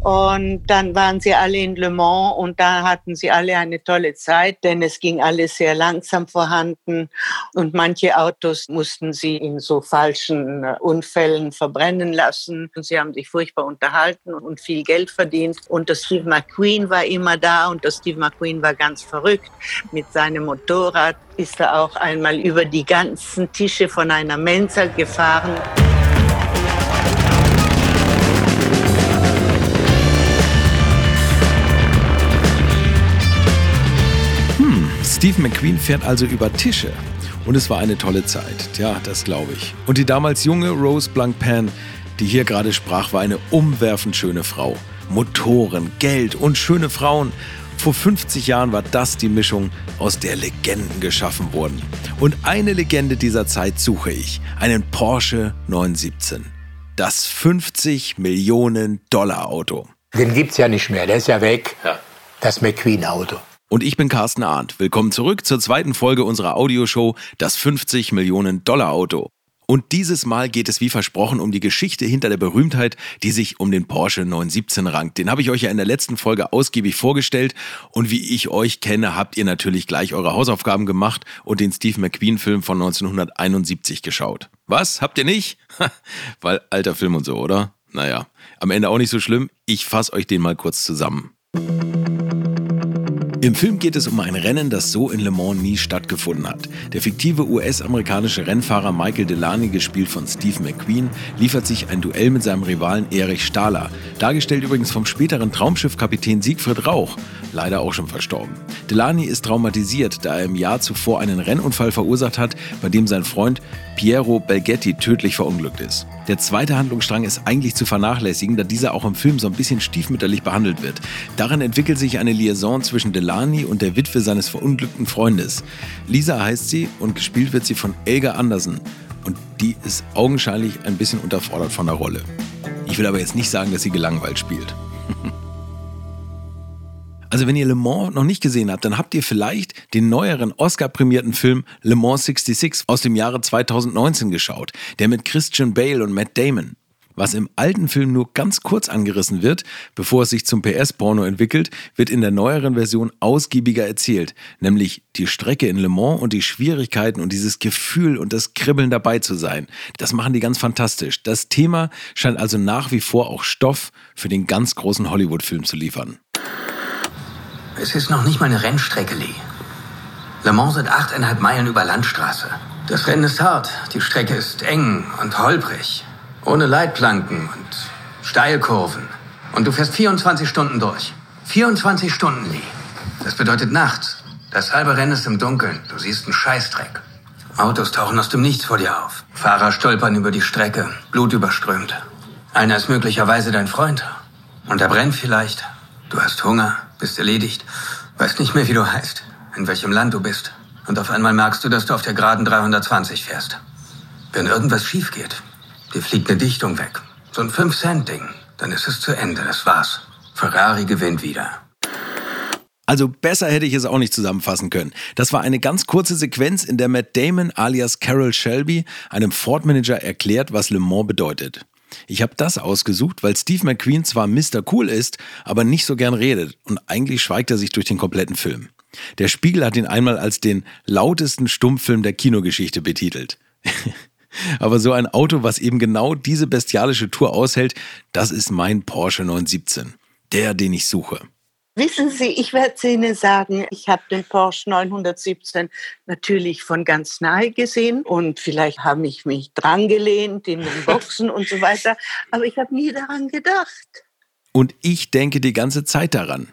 Und dann waren sie alle in Le Mans und da hatten sie alle eine tolle Zeit, denn es ging alles sehr langsam vorhanden und manche Autos mussten sie in so falschen äh, Unfällen verbrennen lassen. Und sie haben sich furchtbar unterhalten und viel Geld verdient. Und der Steve McQueen war immer da und der Steve McQueen war ganz verrückt. Mit seinem Motorrad ist er auch einmal über die ganzen Tische von einer Mensa gefahren. Steve McQueen fährt also über Tische. Und es war eine tolle Zeit. Tja, das glaube ich. Und die damals junge Rose Blancpain, die hier gerade sprach, war eine umwerfend schöne Frau. Motoren, Geld und schöne Frauen. Vor 50 Jahren war das die Mischung, aus der Legenden geschaffen wurden. Und eine Legende dieser Zeit suche ich. Einen Porsche 917. Das 50 Millionen Dollar Auto. Den gibt's ja nicht mehr, der ist ja weg. Ja. Das McQueen-Auto. Und ich bin Carsten Arndt. Willkommen zurück zur zweiten Folge unserer Audioshow Das 50 Millionen Dollar Auto. Und dieses Mal geht es wie versprochen um die Geschichte hinter der Berühmtheit, die sich um den Porsche 917 rankt. Den habe ich euch ja in der letzten Folge ausgiebig vorgestellt. Und wie ich euch kenne, habt ihr natürlich gleich eure Hausaufgaben gemacht und den Steve McQueen-Film von 1971 geschaut. Was? Habt ihr nicht? Weil alter Film und so, oder? Naja, am Ende auch nicht so schlimm. Ich fasse euch den mal kurz zusammen. Im Film geht es um ein Rennen, das so in Le Mans nie stattgefunden hat. Der fiktive US-amerikanische Rennfahrer Michael Delany, gespielt von Steve McQueen, liefert sich ein Duell mit seinem Rivalen Erich Stahler, dargestellt übrigens vom späteren Traumschiffkapitän Siegfried Rauch, leider auch schon verstorben. Delany ist traumatisiert, da er im Jahr zuvor einen Rennunfall verursacht hat, bei dem sein Freund Piero Belgetti tödlich verunglückt ist. Der zweite Handlungsstrang ist eigentlich zu vernachlässigen, da dieser auch im Film so ein bisschen stiefmütterlich behandelt wird. Darin entwickelt sich eine Liaison zwischen Delany und der Witwe seines verunglückten Freundes. Lisa heißt sie und gespielt wird sie von Elga Andersen. Und die ist augenscheinlich ein bisschen unterfordert von der Rolle. Ich will aber jetzt nicht sagen, dass sie gelangweilt spielt. Also wenn ihr Le Mans noch nicht gesehen habt, dann habt ihr vielleicht den neueren Oscar-prämierten Film Le Mans 66 aus dem Jahre 2019 geschaut, der mit Christian Bale und Matt Damon. Was im alten Film nur ganz kurz angerissen wird, bevor es sich zum PS-Porno entwickelt, wird in der neueren Version ausgiebiger erzählt, nämlich die Strecke in Le Mans und die Schwierigkeiten und dieses Gefühl und das Kribbeln dabei zu sein. Das machen die ganz fantastisch. Das Thema scheint also nach wie vor auch Stoff für den ganz großen Hollywood-Film zu liefern. Es ist noch nicht mal eine Rennstrecke, Lee. Le Mans sind achteinhalb Meilen über Landstraße. Das Rennen ist hart. Die Strecke ist eng und holprig. Ohne Leitplanken und Steilkurven. Und du fährst 24 Stunden durch. 24 Stunden, Lee. Das bedeutet nachts. Das halbe Rennen ist im Dunkeln. Du siehst einen Scheißdreck. Autos tauchen aus dem Nichts vor dir auf. Fahrer stolpern über die Strecke, Blut überströmt. Einer ist möglicherweise dein Freund. Und er brennt vielleicht. Du hast Hunger bist erledigt, weißt nicht mehr, wie du heißt, in welchem Land du bist. Und auf einmal merkst du, dass du auf der geraden 320 fährst. Wenn irgendwas schief geht, dir fliegt eine Dichtung weg. So ein 5-Cent-Ding. Dann ist es zu Ende, das war's. Ferrari gewinnt wieder. Also besser hätte ich es auch nicht zusammenfassen können. Das war eine ganz kurze Sequenz, in der Matt Damon alias Carol Shelby einem Ford-Manager erklärt, was Le Mans bedeutet. Ich habe das ausgesucht, weil Steve McQueen zwar Mr. Cool ist, aber nicht so gern redet und eigentlich schweigt er sich durch den kompletten Film. Der Spiegel hat ihn einmal als den lautesten Stummfilm der Kinogeschichte betitelt. aber so ein Auto, was eben genau diese bestialische Tour aushält, das ist mein Porsche 917. Der, den ich suche. Wissen Sie, ich werde Ihnen sagen, ich habe den Porsche 917 natürlich von ganz nahe gesehen und vielleicht habe ich mich drangelehnt in den Boxen und so weiter, aber ich habe nie daran gedacht. Und ich denke die ganze Zeit daran.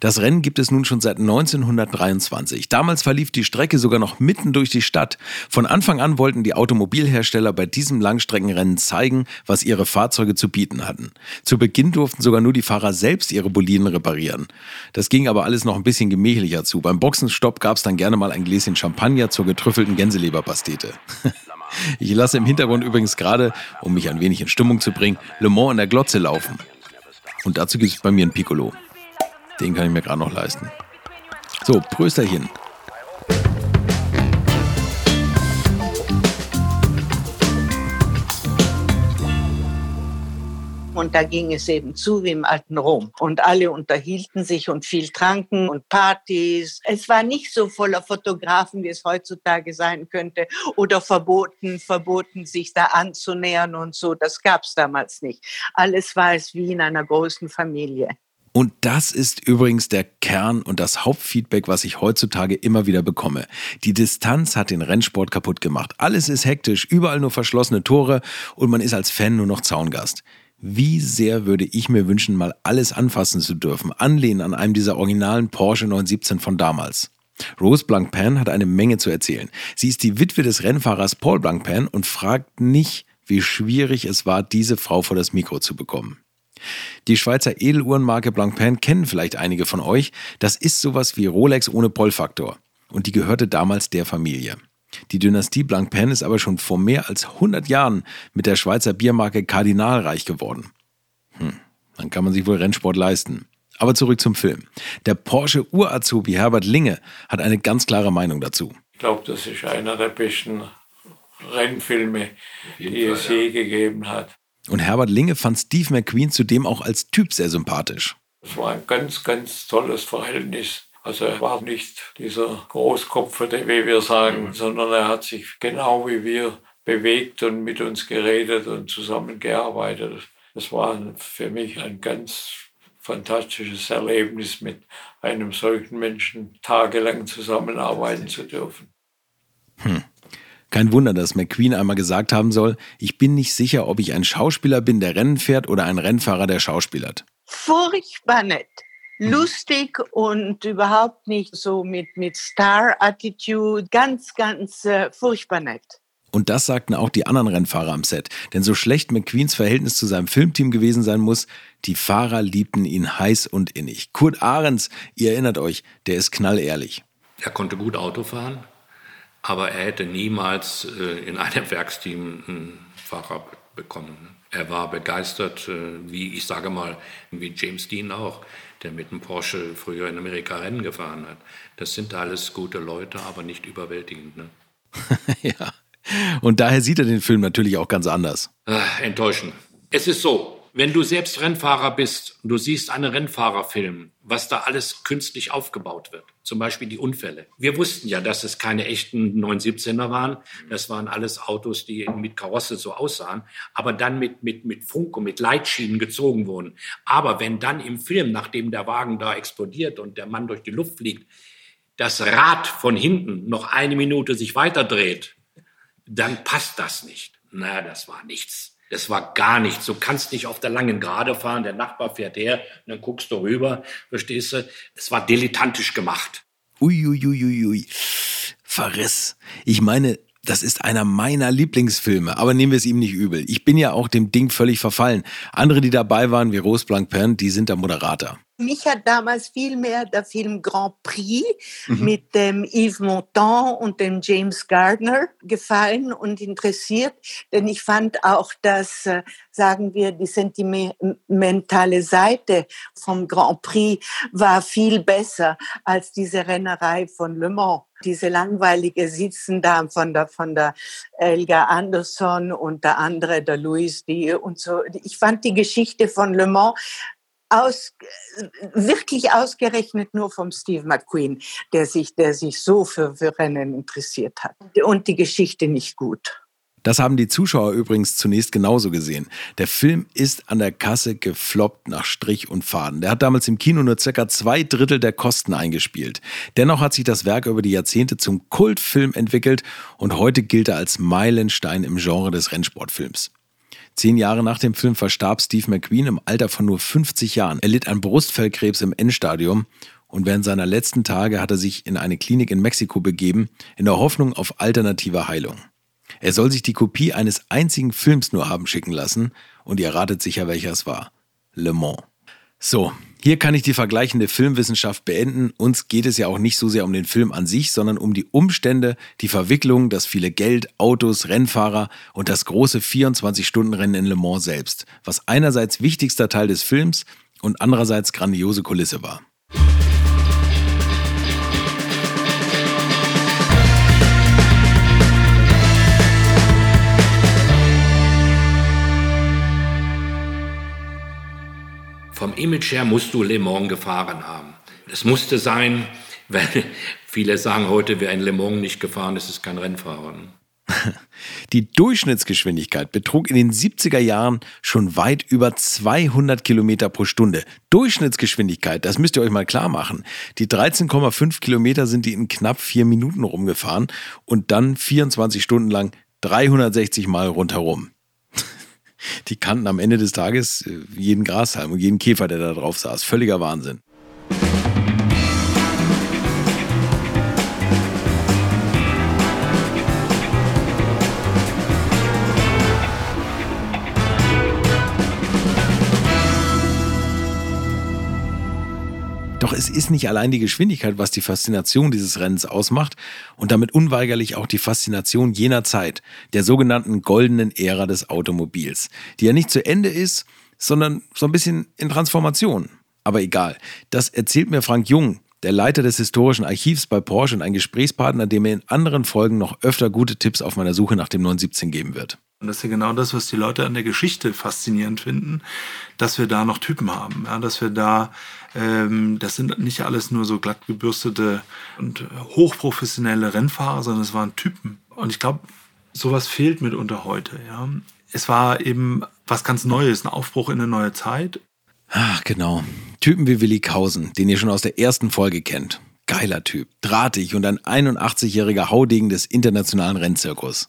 Das Rennen gibt es nun schon seit 1923. Damals verlief die Strecke sogar noch mitten durch die Stadt. Von Anfang an wollten die Automobilhersteller bei diesem Langstreckenrennen zeigen, was ihre Fahrzeuge zu bieten hatten. Zu Beginn durften sogar nur die Fahrer selbst ihre Boliden reparieren. Das ging aber alles noch ein bisschen gemächlicher zu. Beim Boxenstopp gab es dann gerne mal ein Gläschen Champagner zur getrüffelten Gänseleberpastete. Ich lasse im Hintergrund übrigens gerade, um mich ein wenig in Stimmung zu bringen, Le Mans in der Glotze laufen. Und dazu gibt es bei mir ein Piccolo. Den kann ich mir gerade noch leisten. So, Prösterchen. Da ging es eben zu wie im alten Rom. Und alle unterhielten sich und viel tranken und Partys. Es war nicht so voller Fotografen, wie es heutzutage sein könnte oder verboten, verboten, sich da anzunähern und so. Das gab es damals nicht. Alles war es wie in einer großen Familie. Und das ist übrigens der Kern und das Hauptfeedback, was ich heutzutage immer wieder bekomme. Die Distanz hat den Rennsport kaputt gemacht. Alles ist hektisch, überall nur verschlossene Tore und man ist als Fan nur noch Zaungast. Wie sehr würde ich mir wünschen, mal alles anfassen zu dürfen, anlehnen an einem dieser originalen Porsche 917 von damals. Rose Blancpain hat eine Menge zu erzählen. Sie ist die Witwe des Rennfahrers Paul Blancpain und fragt nicht, wie schwierig es war, diese Frau vor das Mikro zu bekommen. Die Schweizer Edeluhrenmarke Blancpain kennen vielleicht einige von euch. Das ist sowas wie Rolex ohne Pollfaktor. Und die gehörte damals der Familie. Die Dynastie Blancpain ist aber schon vor mehr als 100 Jahren mit der Schweizer Biermarke Kardinal reich geworden. Hm, dann kann man sich wohl Rennsport leisten. Aber zurück zum Film. Der Porsche Urazubi Herbert Linge hat eine ganz klare Meinung dazu. Ich glaube, das ist einer der besten Rennfilme, die es je gegeben hat. Und Herbert Linge fand Steve McQueen zudem auch als Typ sehr sympathisch. Es war ein ganz, ganz tolles Verhältnis. Also er war nicht dieser Großkopferte, wie wir sagen, mhm. sondern er hat sich genau wie wir bewegt und mit uns geredet und zusammengearbeitet. Das war für mich ein ganz fantastisches Erlebnis, mit einem solchen Menschen tagelang zusammenarbeiten zu dürfen. Hm. Kein Wunder, dass McQueen einmal gesagt haben soll, ich bin nicht sicher, ob ich ein Schauspieler bin, der Rennen fährt oder ein Rennfahrer, der schauspielert. Furchtbar nett. Mhm. Lustig und überhaupt nicht so mit, mit Star-Attitude. Ganz, ganz äh, furchtbar nett. Und das sagten auch die anderen Rennfahrer am Set. Denn so schlecht McQueens Verhältnis zu seinem Filmteam gewesen sein muss, die Fahrer liebten ihn heiß und innig. Kurt Ahrens, ihr erinnert euch, der ist knallehrlich. Er konnte gut Auto fahren, aber er hätte niemals äh, in einem Werksteam einen Fahrer bekommen. Er war begeistert, äh, wie ich sage mal, wie James Dean auch, der mit einem Porsche früher in Amerika Rennen gefahren hat. Das sind alles gute Leute, aber nicht überwältigend. Ne? ja. Und daher sieht er den Film natürlich auch ganz anders. Ach, enttäuschend. Es ist so, wenn du selbst Rennfahrer bist und du siehst einen Rennfahrerfilm, was da alles künstlich aufgebaut wird, zum Beispiel die Unfälle. Wir wussten ja, dass es keine echten 917er waren. Das waren alles Autos, die mit Karosse so aussahen, aber dann mit, mit, mit Funk und mit Leitschienen gezogen wurden. Aber wenn dann im Film, nachdem der Wagen da explodiert und der Mann durch die Luft fliegt, das Rad von hinten noch eine Minute sich weiterdreht, dann passt das nicht. Na, das war nichts. Das war gar nichts. Du kannst nicht auf der langen Gerade fahren, der Nachbar fährt her und dann guckst du rüber, verstehst du? Es war dilettantisch gemacht. Uiuiuiui. Ui, ui, ui. Verriss. Ich meine, das ist einer meiner Lieblingsfilme, aber nehmen wir es ihm nicht übel. Ich bin ja auch dem Ding völlig verfallen. Andere, die dabei waren, wie Rose Blancpain, die sind der Moderator. Mich hat damals viel mehr der Film Grand Prix mhm. mit dem Yves Montand und dem James Gardner gefallen und interessiert, denn ich fand auch, dass, äh, sagen wir, die sentimentale Seite vom Grand Prix war viel besser als diese Rennerei von Le Mans diese langweilige Sitzen da von der, von der Elga Anderson und der andere, der Louis Die und so. Ich fand die Geschichte von Le Mans aus, wirklich ausgerechnet nur vom Steve McQueen, der sich, der sich so für, für Rennen interessiert hat. Und die Geschichte nicht gut. Das haben die Zuschauer übrigens zunächst genauso gesehen. Der Film ist an der Kasse gefloppt nach Strich und Faden. Der hat damals im Kino nur circa zwei Drittel der Kosten eingespielt. Dennoch hat sich das Werk über die Jahrzehnte zum Kultfilm entwickelt und heute gilt er als Meilenstein im Genre des Rennsportfilms. Zehn Jahre nach dem Film verstarb Steve McQueen im Alter von nur 50 Jahren. Er litt an Brustfellkrebs im Endstadium und während seiner letzten Tage hat er sich in eine Klinik in Mexiko begeben, in der Hoffnung auf alternative Heilung. Er soll sich die Kopie eines einzigen Films nur haben schicken lassen und ihr ratet sicher, welcher es war. Le Mans. So, hier kann ich die vergleichende Filmwissenschaft beenden. Uns geht es ja auch nicht so sehr um den Film an sich, sondern um die Umstände, die Verwicklung, das viele Geld, Autos, Rennfahrer und das große 24-Stunden-Rennen in Le Mans selbst, was einerseits wichtigster Teil des Films und andererseits grandiose Kulisse war. Vom Image her musst du Le Mans gefahren haben. Es musste sein, weil viele sagen heute, wer ein Le Mans nicht gefahren ist, ist kein Rennfahrer. Die Durchschnittsgeschwindigkeit betrug in den 70er Jahren schon weit über 200 Kilometer pro Stunde. Durchschnittsgeschwindigkeit, das müsst ihr euch mal klar machen. Die 13,5 Kilometer sind die in knapp vier Minuten rumgefahren und dann 24 Stunden lang 360 Mal rundherum. Die kannten am Ende des Tages äh, jeden Grashalm und jeden Käfer, der da drauf saß. Völliger Wahnsinn. Doch es ist nicht allein die Geschwindigkeit, was die Faszination dieses Rennens ausmacht und damit unweigerlich auch die Faszination jener Zeit, der sogenannten goldenen Ära des Automobils, die ja nicht zu Ende ist, sondern so ein bisschen in Transformation. Aber egal, das erzählt mir Frank Jung, der Leiter des historischen Archivs bei Porsche und ein Gesprächspartner, dem mir in anderen Folgen noch öfter gute Tipps auf meiner Suche nach dem 917 geben wird. Und das ist ja genau das, was die Leute an der Geschichte faszinierend finden, dass wir da noch Typen haben, ja, dass wir da, ähm, das sind nicht alles nur so glatt gebürstete und hochprofessionelle Rennfahrer, sondern es waren Typen. Und ich glaube, sowas fehlt mitunter heute. Ja. Es war eben was ganz Neues, ein Aufbruch in eine neue Zeit. Ach, genau. Typen wie Willi Kausen, den ihr schon aus der ersten Folge kennt. Geiler Typ, drahtig und ein 81-jähriger Haudegen des internationalen Rennzirkus.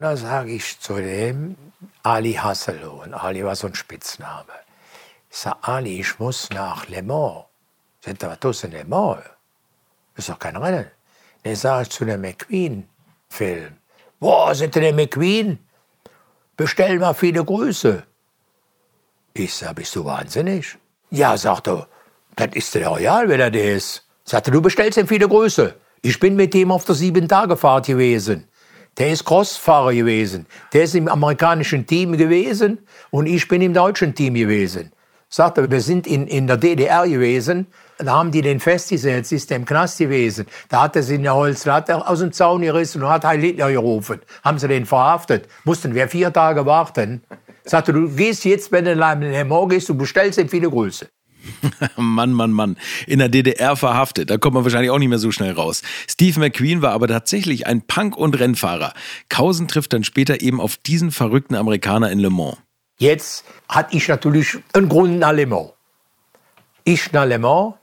Da sage ich zu dem Ali Hasselhoff. Ali war so ein Spitzname. Ich sage, Ali, ich muss nach Le Mans. Sind da was in Le Mans? Ist doch kein Rennen. Dann sage ich zu dem McQueen-Film. Boah, sind der McQueen? Bestell mal viele Grüße. Ich sage, bist du wahnsinnig? Ja, sagt er, das ist der Royal, wenn er der ist. Sagte, du bestellst ihm viele Grüße. Ich bin mit ihm auf der Sieben-Tage-Fahrt gewesen. Der ist Crossfahrer gewesen. Der ist im amerikanischen Team gewesen und ich bin im deutschen Team gewesen. Sagt er, wir sind in, in der DDR gewesen. Da haben die den festgesetzt, ist der im Knast gewesen. Da hat er sich in der Holz, da hat er aus dem Zaun gerissen und hat Heil Hitler gerufen. Haben sie den verhaftet. Mussten wir vier Tage warten. Sagte, du gehst jetzt, wenn du in Mans gehst, du bestellst ihm viele Grüße. Mann, Mann, Mann. In der DDR verhaftet. Da kommt man wahrscheinlich auch nicht mehr so schnell raus. Steve McQueen war aber tatsächlich ein Punk- und Rennfahrer. Kausen trifft dann später eben auf diesen verrückten Amerikaner in Le Mans. Jetzt hatte ich natürlich einen Grund nach Le Mans. Ich nach Le Mans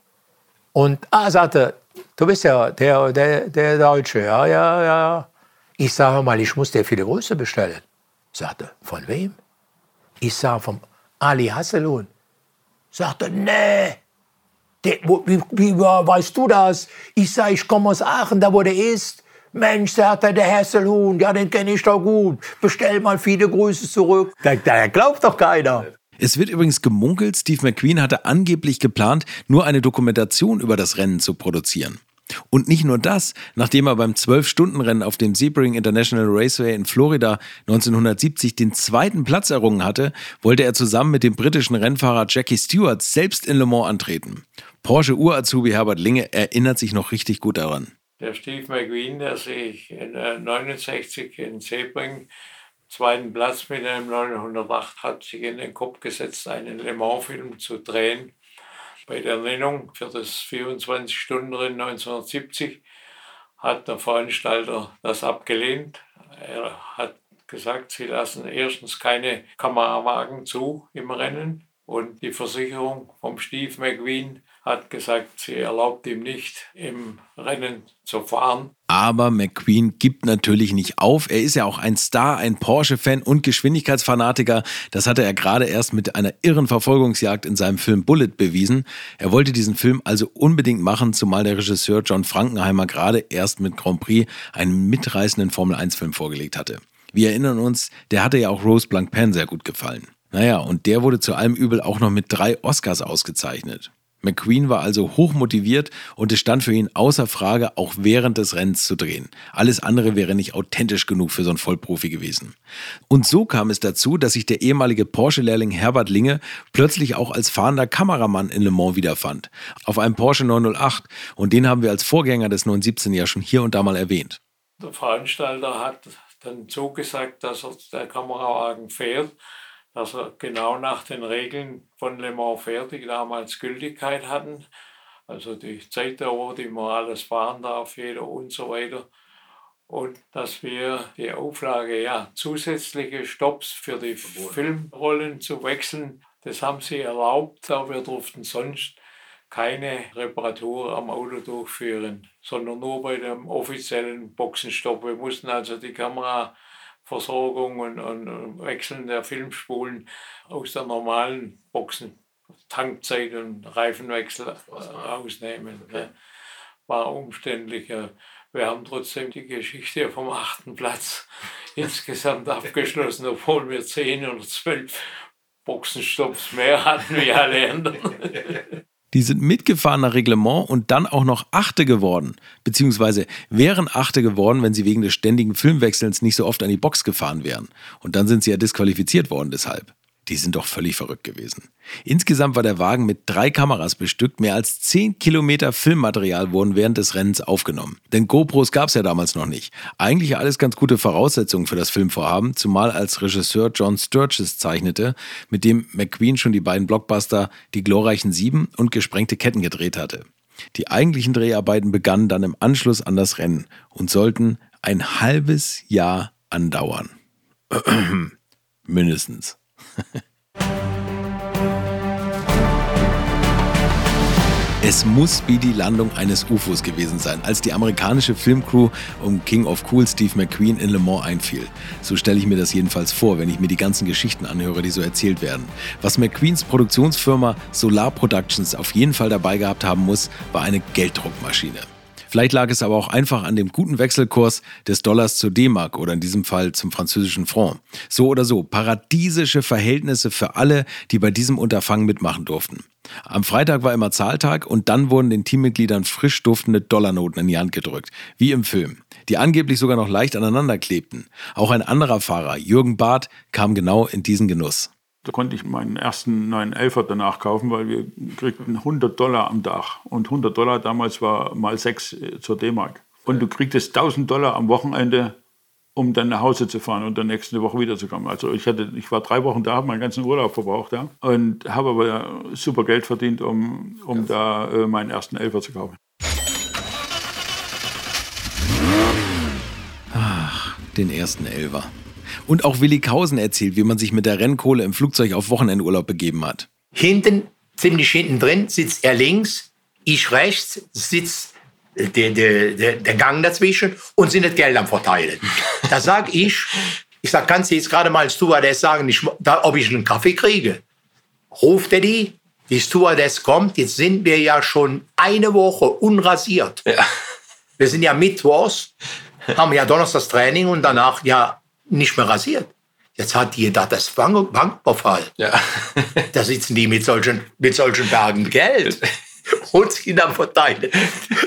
und ah, sagte, du bist ja der, der, der Deutsche, ja, ja, ja. Ich sage mal, ich muss dir viele Grüße bestellen. Sagte, von wem? Ich sage, vom Ali Hasselhoff. Sagte, nee. Der, wo, wie, wie weißt du das? Ich sage, ich komme aus Aachen, da wo der ist. Mensch, sagt er, der Hasselhuhn, ja, den kenne ich doch gut. Bestell mal viele Grüße zurück. Da, da glaubt doch keiner. Es wird übrigens gemunkelt, Steve McQueen hatte angeblich geplant, nur eine Dokumentation über das Rennen zu produzieren. Und nicht nur das, nachdem er beim 12-Stunden-Rennen auf dem Sebring International Raceway in Florida 1970 den zweiten Platz errungen hatte, wollte er zusammen mit dem britischen Rennfahrer Jackie Stewart selbst in Le Mans antreten. Porsche Urazubi Herbert Linge erinnert sich noch richtig gut daran. Der Steve McQueen, der sich in 69 in Sebring zweiten Platz mit einem 908 hat sich in den Kopf gesetzt, einen Le Mans-Film zu drehen bei der Nennung für das 24-Stunden-Rennen 1970 hat der Veranstalter das abgelehnt. Er hat gesagt, sie lassen erstens keine Kamerawagen zu im Rennen und die Versicherung vom Steve McQueen hat gesagt, sie erlaubt ihm nicht, im Rennen zu fahren. Aber McQueen gibt natürlich nicht auf. Er ist ja auch ein Star, ein Porsche-Fan und Geschwindigkeitsfanatiker. Das hatte er gerade erst mit einer irren Verfolgungsjagd in seinem Film Bullet bewiesen. Er wollte diesen Film also unbedingt machen, zumal der Regisseur John Frankenheimer gerade erst mit Grand Prix einen mitreißenden Formel-1-Film vorgelegt hatte. Wir erinnern uns, der hatte ja auch Rose Blanc Pan sehr gut gefallen. Naja, und der wurde zu allem Übel auch noch mit drei Oscars ausgezeichnet. McQueen war also hoch motiviert und es stand für ihn außer Frage, auch während des Rennens zu drehen. Alles andere wäre nicht authentisch genug für so einen Vollprofi gewesen. Und so kam es dazu, dass sich der ehemalige Porsche-Lehrling Herbert Linge plötzlich auch als fahrender Kameramann in Le Mans wiederfand. Auf einem Porsche 908 und den haben wir als Vorgänger des 917 ja schon hier und da mal erwähnt. Der Veranstalter hat dann zugesagt, dass er der Kamerawagen fährt dass er genau nach den Regeln von Le Mans fährt, die damals Gültigkeit hatten. Also die Zeitdauer, die man alles fahren darf, jeder und so weiter. Und dass wir die Auflage, ja, zusätzliche Stops für die Filmrollen zu wechseln, das haben sie erlaubt, aber wir durften sonst keine Reparatur am Auto durchführen, sondern nur bei dem offiziellen Boxenstopp. Wir mussten also die Kamera Versorgung und, und Wechseln der Filmspulen aus der normalen Boxen, Tankzeit und Reifenwechsel rausnehmen. Ne? War umständlich. Wir haben trotzdem die Geschichte vom achten Platz insgesamt abgeschlossen, obwohl wir zehn oder zwölf Boxenstopps mehr hatten wie alle anderen. Die sind mitgefahren nach Reglement und dann auch noch Achte geworden. Beziehungsweise wären Achte geworden, wenn sie wegen des ständigen Filmwechselns nicht so oft an die Box gefahren wären. Und dann sind sie ja disqualifiziert worden deshalb. Die sind doch völlig verrückt gewesen. Insgesamt war der Wagen mit drei Kameras bestückt. Mehr als zehn Kilometer Filmmaterial wurden während des Rennens aufgenommen. Denn GoPros gab es ja damals noch nicht. Eigentlich alles ganz gute Voraussetzungen für das Filmvorhaben, zumal als Regisseur John Sturges zeichnete, mit dem McQueen schon die beiden Blockbuster Die glorreichen Sieben und Gesprengte Ketten gedreht hatte. Die eigentlichen Dreharbeiten begannen dann im Anschluss an das Rennen und sollten ein halbes Jahr andauern. Mindestens. Es muss wie die Landung eines UFOs gewesen sein, als die amerikanische Filmcrew um King of Cool Steve McQueen in Le Mans einfiel. So stelle ich mir das jedenfalls vor, wenn ich mir die ganzen Geschichten anhöre, die so erzählt werden. Was McQueens Produktionsfirma Solar Productions auf jeden Fall dabei gehabt haben muss, war eine Gelddruckmaschine. Vielleicht lag es aber auch einfach an dem guten Wechselkurs des Dollars zur D-Mark oder in diesem Fall zum französischen Franc. So oder so, paradiesische Verhältnisse für alle, die bei diesem Unterfangen mitmachen durften. Am Freitag war immer Zahltag und dann wurden den Teammitgliedern frisch duftende Dollarnoten in die Hand gedrückt, wie im Film, die angeblich sogar noch leicht aneinander klebten. Auch ein anderer Fahrer, Jürgen Barth, kam genau in diesen Genuss. Da konnte ich meinen ersten 911er danach kaufen, weil wir kriegten 100 Dollar am Tag. Und 100 Dollar damals war mal 6 äh, zur D-Mark. Und du kriegtest 1000 Dollar am Wochenende, um dann nach Hause zu fahren und dann nächste Woche wiederzukommen. Also ich, hatte, ich war drei Wochen da, habe meinen ganzen Urlaub verbraucht ja, und habe aber super Geld verdient, um, um da äh, meinen ersten Elfer zu kaufen. Ach, den ersten Elfer. Und auch Willi Kausen erzählt, wie man sich mit der Rennkohle im Flugzeug auf Wochenendurlaub begeben hat. Hinten, ziemlich hinten drin, sitzt er links, ich rechts, sitzt der, der, der, der Gang dazwischen und sind das Geld am Verteilen. Da sag ich, ich sag, kannst du jetzt gerade mal Stewardess sagen, ich, da, ob ich einen Kaffee kriege? Ruft er die, die Stewardess kommt, jetzt sind wir ja schon eine Woche unrasiert. Ja. Wir sind ja mittwochs, haben ja Donnerstags Training und danach ja nicht mehr rasiert. Jetzt hat jeder das Bank Banküberfall. Ja. da sitzen die mit solchen, mit solchen Bergen Geld und sie dann verteilen.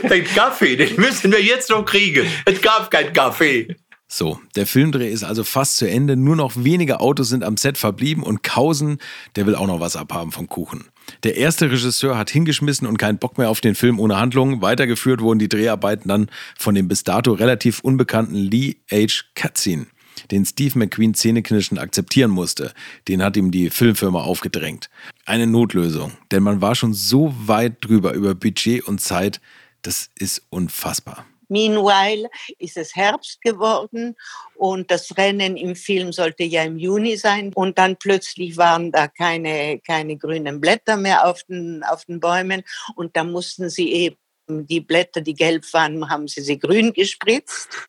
Den Kaffee, den müssen wir jetzt noch kriegen. Es gab keinen Kaffee. So, der Filmdreh ist also fast zu Ende. Nur noch wenige Autos sind am Set verblieben und Kausen, der will auch noch was abhaben vom Kuchen. Der erste Regisseur hat hingeschmissen und keinen Bock mehr auf den Film ohne Handlung. Weitergeführt wurden die Dreharbeiten dann von dem bis dato relativ unbekannten Lee H. Katzin den Steve McQueen zähneknirschend akzeptieren musste, den hat ihm die Filmfirma aufgedrängt. Eine Notlösung, denn man war schon so weit drüber über Budget und Zeit, das ist unfassbar. Meanwhile ist es Herbst geworden und das Rennen im Film sollte ja im Juni sein und dann plötzlich waren da keine, keine grünen Blätter mehr auf den, auf den Bäumen und da mussten sie eben die Blätter, die gelb waren, haben sie sie grün gespritzt.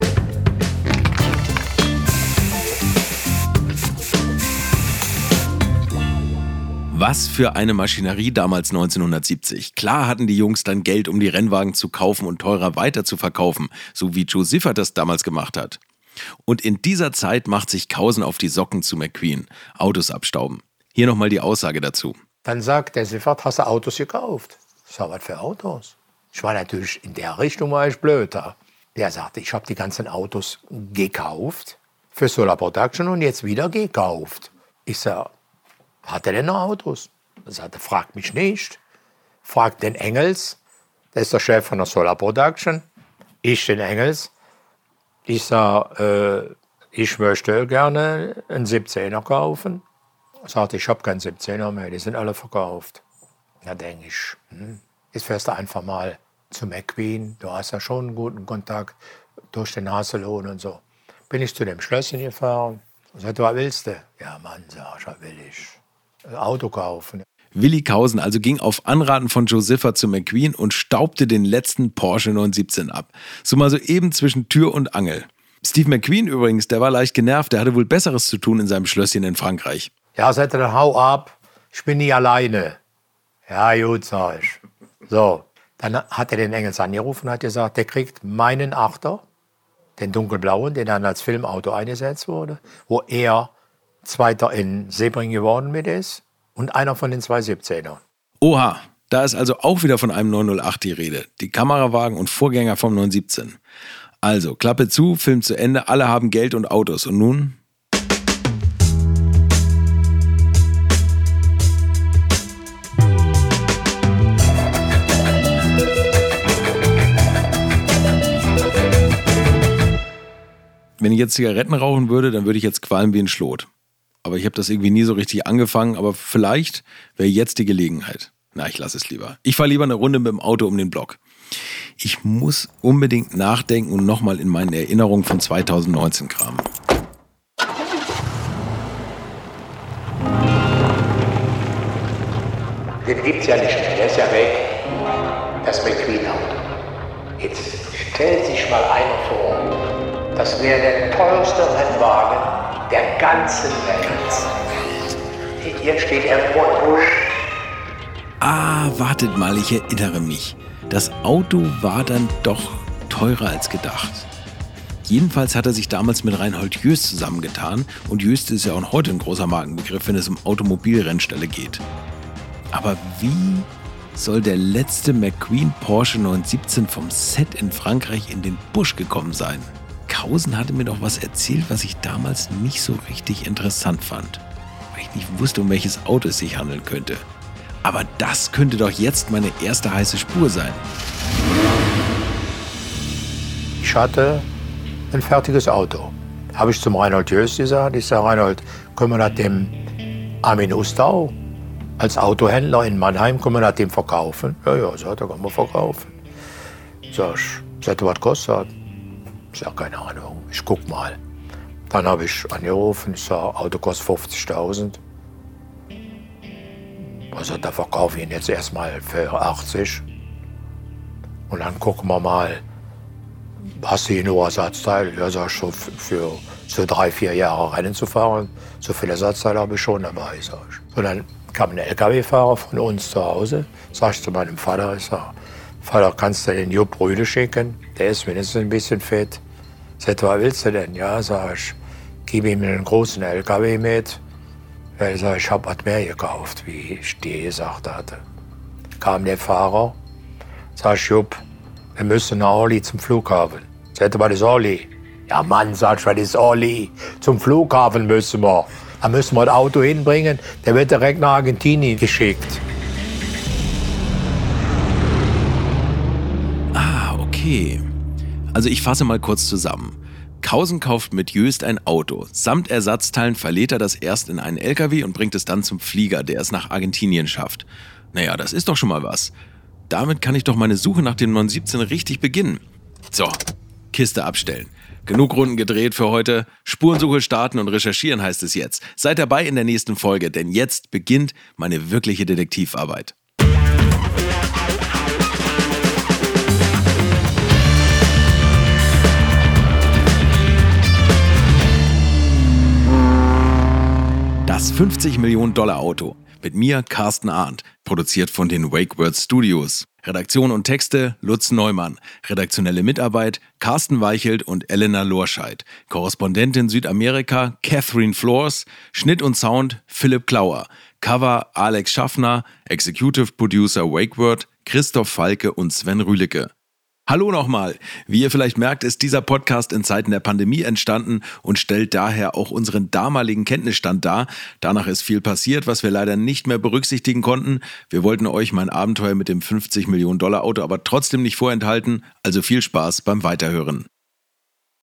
Was für eine Maschinerie damals 1970. Klar hatten die Jungs dann Geld, um die Rennwagen zu kaufen und teurer weiter zu verkaufen, so wie Joe Siffert das damals gemacht hat. Und in dieser Zeit macht sich Kausen auf die Socken zu McQueen. Autos abstauben. Hier nochmal die Aussage dazu. Dann sagt der Siffert, hast du Autos gekauft? Ich sag, was für Autos? Ich war natürlich in der Richtung war ich blöder. Der sagte, ich habe die ganzen Autos gekauft für Solar Production und jetzt wieder gekauft. Ich sag, hat er denn noch Autos? Er sagte, fragt mich nicht. Fragt den Engels, der ist der Chef von der Solar Production. Ich den Engels. Ich sag, äh, ich möchte gerne einen 17er kaufen. Er sagte, ich habe keinen 17er mehr, die sind alle verkauft. Da denke ich, hm, jetzt fährst du einfach mal zu McQueen. Du hast ja schon einen guten Kontakt durch den Hasellohn und so. Bin ich zu dem Schlösschen gefahren und sagte, was willst du? Ja, Mann, sag ich, was will ich? Auto kaufen. Willi Kausen also ging auf Anraten von Josepha zu McQueen und staubte den letzten Porsche 917 ab. So mal so eben zwischen Tür und Angel. Steve McQueen übrigens, der war leicht genervt, der hatte wohl Besseres zu tun in seinem Schlösschen in Frankreich. Ja, sagte dann, hau ab, ich bin nie alleine. Ja, gut, sag ich. So, dann hat er den Engels angerufen und hat gesagt, der kriegt meinen Achter, den dunkelblauen, der dann als Filmauto eingesetzt wurde, wo er Zweiter in Sebring geworden mit ist und einer von den zwei 17ern. Oha, da ist also auch wieder von einem 908 die Rede. Die Kamerawagen und Vorgänger vom 917. Also, Klappe zu, Film zu Ende, alle haben Geld und Autos. Und nun? Wenn ich jetzt Zigaretten rauchen würde, dann würde ich jetzt qualmen wie ein Schlot. Aber ich habe das irgendwie nie so richtig angefangen, aber vielleicht wäre jetzt die Gelegenheit. Na, ich lasse es lieber. Ich fahre lieber eine Runde mit dem Auto um den Block. Ich muss unbedingt nachdenken und nochmal in meinen Erinnerungen von 2019 kramen. Den gibt's ja nicht mehr, der ist ja weg. Das McQueen-Auto. Jetzt stellt sich mal einer vor, das wäre der teuerste Rennwagen der ganzen Welt. Jetzt steht er vor Busch. Ah, wartet mal, ich erinnere mich. Das Auto war dann doch teurer als gedacht. Jedenfalls hat er sich damals mit Reinhold Jöst zusammengetan und Jöst ist ja auch heute ein großer Markenbegriff, wenn es um Automobilrennstelle geht. Aber wie soll der letzte McQueen Porsche 917 vom Set in Frankreich in den Busch gekommen sein? Kausen hatte mir doch was erzählt, was ich damals nicht so richtig interessant fand, weil ich nicht wusste, um welches Auto es sich handeln könnte. Aber das könnte doch jetzt meine erste heiße Spur sein. Ich hatte ein fertiges Auto. Habe ich zum Reinhold Jöst gesagt. Ich sage, Reinhold, können wir das dem Armin Ustau als Autohändler in Mannheim, können wir dem verkaufen? Ja, ja, sagt er, kann man verkaufen. Sag ich, er, was kostet? Ich sage, keine Ahnung, ich guck mal. Dann habe ich angerufen, ich sage, Auto kostet 50.000. Also da verkaufe ich ihn jetzt erstmal für 80. Und dann gucken wir mal, hast du hier nur Ersatzteil? Ja, sag ich, so für so drei, vier Jahre Rennen zu fahren, so viele Ersatzteile habe ich schon dabei, sag ich. Und dann kam ein LKW-Fahrer von uns zu Hause, sag ich zu meinem Vater, ich sag, Vater, kannst du den Jupp Brüde schicken? Der ist mindestens ein bisschen fett. Sagt, was willst du denn? Ja, sag ich, gib ihm einen großen LKW mit. Ja, sag, ich habe was mehr gekauft, wie ich dir gesagt hatte. Kam der Fahrer, sag ich, Jupp, wir müssen nach Orly zum Flughafen. Sagt, was ist Orly? Ja, Mann, sag ich, was ist Orly? Zum Flughafen müssen wir. Da müssen wir das Auto hinbringen. Der wird direkt nach Argentinien geschickt. Okay. Also ich fasse mal kurz zusammen. Kausen kauft mit Jöst ein Auto. Samt Ersatzteilen verlädt er das erst in einen LKW und bringt es dann zum Flieger, der es nach Argentinien schafft. Naja, das ist doch schon mal was. Damit kann ich doch meine Suche nach dem 917 richtig beginnen. So, Kiste abstellen. Genug Runden gedreht für heute. Spurensuche starten und recherchieren heißt es jetzt. Seid dabei in der nächsten Folge, denn jetzt beginnt meine wirkliche Detektivarbeit. 50 Millionen Dollar Auto. Mit mir, Carsten Arndt. Produziert von den Wake World Studios. Redaktion und Texte Lutz Neumann. Redaktionelle Mitarbeit Carsten Weichelt und Elena Lorscheid. Korrespondentin Südamerika Catherine Flores. Schnitt und Sound Philipp Klauer. Cover Alex Schaffner. Executive Producer Wakeword Christoph Falke und Sven Rühlicke. Hallo nochmal. Wie ihr vielleicht merkt, ist dieser Podcast in Zeiten der Pandemie entstanden und stellt daher auch unseren damaligen Kenntnisstand dar. Danach ist viel passiert, was wir leider nicht mehr berücksichtigen konnten. Wir wollten euch mein Abenteuer mit dem 50 Millionen Dollar Auto aber trotzdem nicht vorenthalten. Also viel Spaß beim Weiterhören.